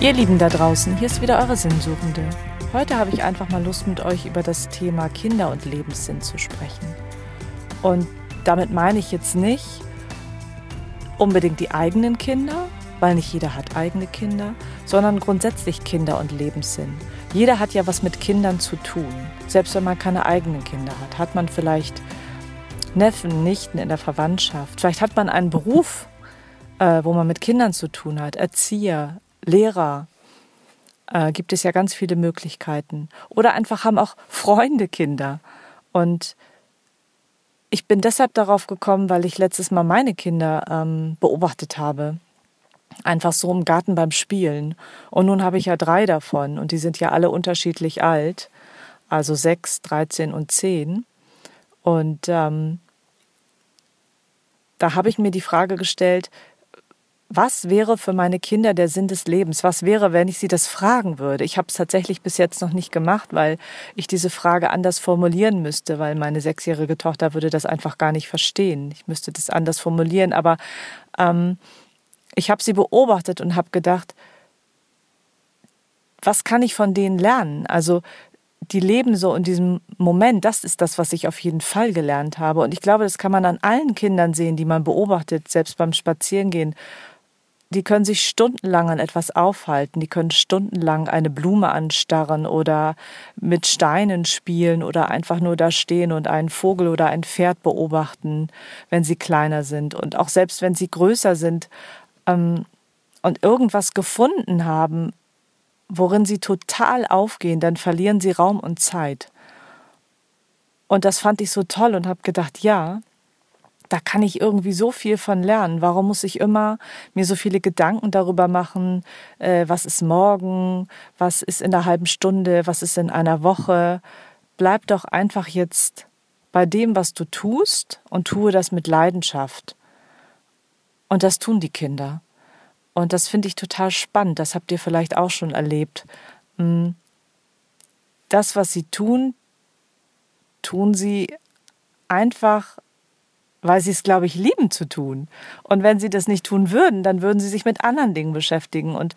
Ihr Lieben da draußen, hier ist wieder eure Sinnsuchende. Heute habe ich einfach mal Lust mit euch über das Thema Kinder und Lebenssinn zu sprechen. Und damit meine ich jetzt nicht unbedingt die eigenen Kinder, weil nicht jeder hat eigene Kinder, sondern grundsätzlich Kinder und Lebenssinn. Jeder hat ja was mit Kindern zu tun. Selbst wenn man keine eigenen Kinder hat, hat man vielleicht Neffen, Nichten in der Verwandtschaft. Vielleicht hat man einen Beruf, äh, wo man mit Kindern zu tun hat, Erzieher, Lehrer, äh, gibt es ja ganz viele Möglichkeiten. Oder einfach haben auch Freunde Kinder. Und ich bin deshalb darauf gekommen, weil ich letztes Mal meine Kinder ähm, beobachtet habe. Einfach so im Garten beim Spielen. Und nun habe ich ja drei davon und die sind ja alle unterschiedlich alt. Also sechs, dreizehn und zehn. Und ähm, da habe ich mir die Frage gestellt, was wäre für meine Kinder der Sinn des Lebens? Was wäre, wenn ich sie das fragen würde? Ich habe es tatsächlich bis jetzt noch nicht gemacht, weil ich diese Frage anders formulieren müsste, weil meine sechsjährige Tochter würde das einfach gar nicht verstehen. Ich müsste das anders formulieren, aber ähm, ich habe sie beobachtet und habe gedacht, was kann ich von denen lernen? Also die leben so in diesem Moment, das ist das, was ich auf jeden Fall gelernt habe. Und ich glaube, das kann man an allen Kindern sehen, die man beobachtet, selbst beim Spazierengehen die können sich stundenlang an etwas aufhalten, die können stundenlang eine Blume anstarren oder mit Steinen spielen oder einfach nur da stehen und einen Vogel oder ein Pferd beobachten, wenn sie kleiner sind. Und auch selbst wenn sie größer sind ähm, und irgendwas gefunden haben, worin sie total aufgehen, dann verlieren sie Raum und Zeit. Und das fand ich so toll und habe gedacht, ja, da kann ich irgendwie so viel von lernen. Warum muss ich immer mir so viele Gedanken darüber machen, äh, was ist morgen, was ist in einer halben Stunde, was ist in einer Woche? Bleib doch einfach jetzt bei dem, was du tust und tue das mit Leidenschaft. Und das tun die Kinder. Und das finde ich total spannend. Das habt ihr vielleicht auch schon erlebt. Hm. Das, was sie tun, tun sie einfach weil sie es, glaube ich, lieben zu tun. Und wenn sie das nicht tun würden, dann würden sie sich mit anderen Dingen beschäftigen. Und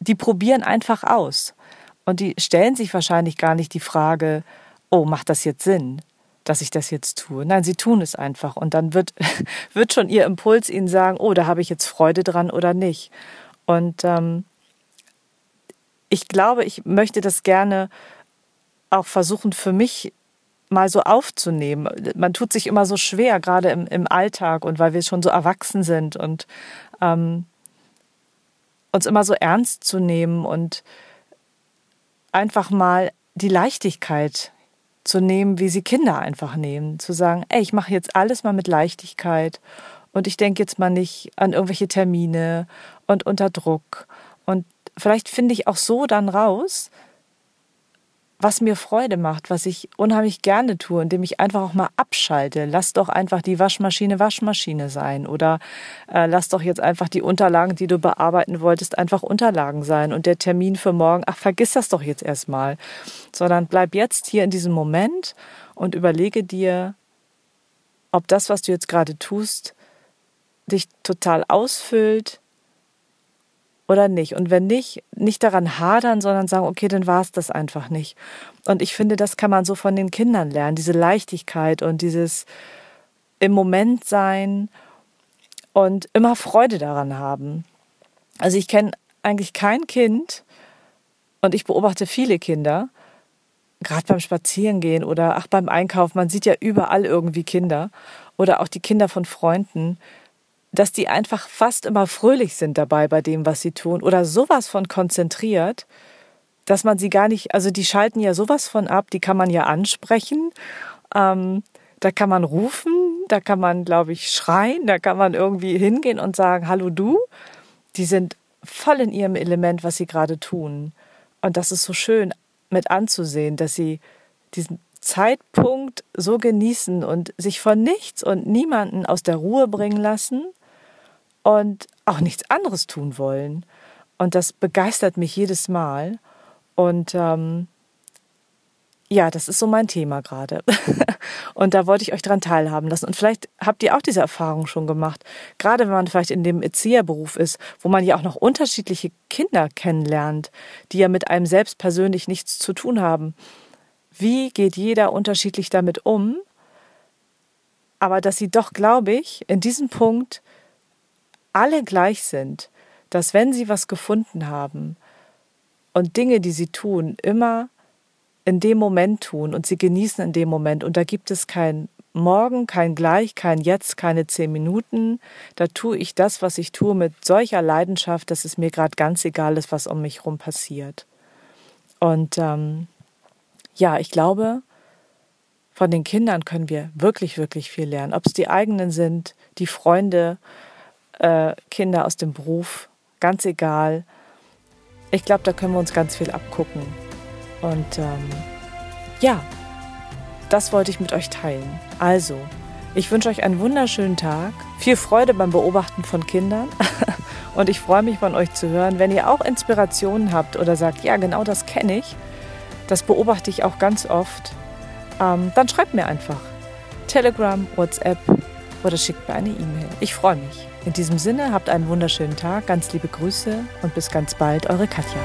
die probieren einfach aus. Und die stellen sich wahrscheinlich gar nicht die Frage, oh, macht das jetzt Sinn, dass ich das jetzt tue? Nein, sie tun es einfach. Und dann wird, wird schon ihr Impuls ihnen sagen, oh, da habe ich jetzt Freude dran oder nicht. Und ähm, ich glaube, ich möchte das gerne auch versuchen, für mich mal so aufzunehmen. Man tut sich immer so schwer, gerade im, im Alltag und weil wir schon so erwachsen sind und ähm, uns immer so ernst zu nehmen und einfach mal die Leichtigkeit zu nehmen, wie sie Kinder einfach nehmen. Zu sagen, ey, ich mache jetzt alles mal mit Leichtigkeit und ich denke jetzt mal nicht an irgendwelche Termine und unter Druck. Und vielleicht finde ich auch so dann raus, was mir Freude macht, was ich unheimlich gerne tue, indem ich einfach auch mal abschalte. Lass doch einfach die Waschmaschine Waschmaschine sein oder äh, lass doch jetzt einfach die Unterlagen, die du bearbeiten wolltest, einfach Unterlagen sein und der Termin für morgen, ach, vergiss das doch jetzt erstmal, sondern bleib jetzt hier in diesem Moment und überlege dir, ob das, was du jetzt gerade tust, dich total ausfüllt, oder nicht. Und wenn nicht, nicht daran hadern, sondern sagen, okay, dann war es das einfach nicht. Und ich finde, das kann man so von den Kindern lernen, diese Leichtigkeit und dieses im Moment sein und immer Freude daran haben. Also ich kenne eigentlich kein Kind und ich beobachte viele Kinder, gerade beim Spazierengehen oder ach beim Einkauf, man sieht ja überall irgendwie Kinder oder auch die Kinder von Freunden, dass die einfach fast immer fröhlich sind dabei bei dem, was sie tun oder sowas von konzentriert, dass man sie gar nicht, also die schalten ja sowas von ab, die kann man ja ansprechen, ähm, da kann man rufen, da kann man, glaube ich, schreien, da kann man irgendwie hingehen und sagen, hallo du, die sind voll in ihrem Element, was sie gerade tun. Und das ist so schön mit anzusehen, dass sie diesen Zeitpunkt so genießen und sich von nichts und niemanden aus der Ruhe bringen lassen und auch nichts anderes tun wollen. Und das begeistert mich jedes Mal. Und ähm, ja, das ist so mein Thema gerade. und da wollte ich euch dran teilhaben lassen. Und vielleicht habt ihr auch diese Erfahrung schon gemacht. Gerade wenn man vielleicht in dem Erzieherberuf ist, wo man ja auch noch unterschiedliche Kinder kennenlernt, die ja mit einem selbst persönlich nichts zu tun haben. Wie geht jeder unterschiedlich damit um? Aber dass sie doch, glaube ich, in diesem Punkt alle gleich sind, dass wenn sie was gefunden haben und Dinge, die sie tun, immer in dem Moment tun und sie genießen in dem Moment. Und da gibt es kein Morgen, kein Gleich, kein Jetzt, keine zehn Minuten. Da tue ich das, was ich tue, mit solcher Leidenschaft, dass es mir gerade ganz egal ist, was um mich herum passiert. Und ähm, ja, ich glaube, von den Kindern können wir wirklich, wirklich viel lernen. Ob es die eigenen sind, die Freunde, äh, Kinder aus dem Beruf, ganz egal. Ich glaube, da können wir uns ganz viel abgucken. Und ähm, ja, das wollte ich mit euch teilen. Also, ich wünsche euch einen wunderschönen Tag, viel Freude beim Beobachten von Kindern und ich freue mich von euch zu hören. Wenn ihr auch Inspirationen habt oder sagt, ja, genau das kenne ich, das beobachte ich auch ganz oft, ähm, dann schreibt mir einfach. Telegram, WhatsApp oder schickt mir eine E-Mail. Ich freue mich. In diesem Sinne, habt einen wunderschönen Tag, ganz liebe Grüße und bis ganz bald, eure Katja.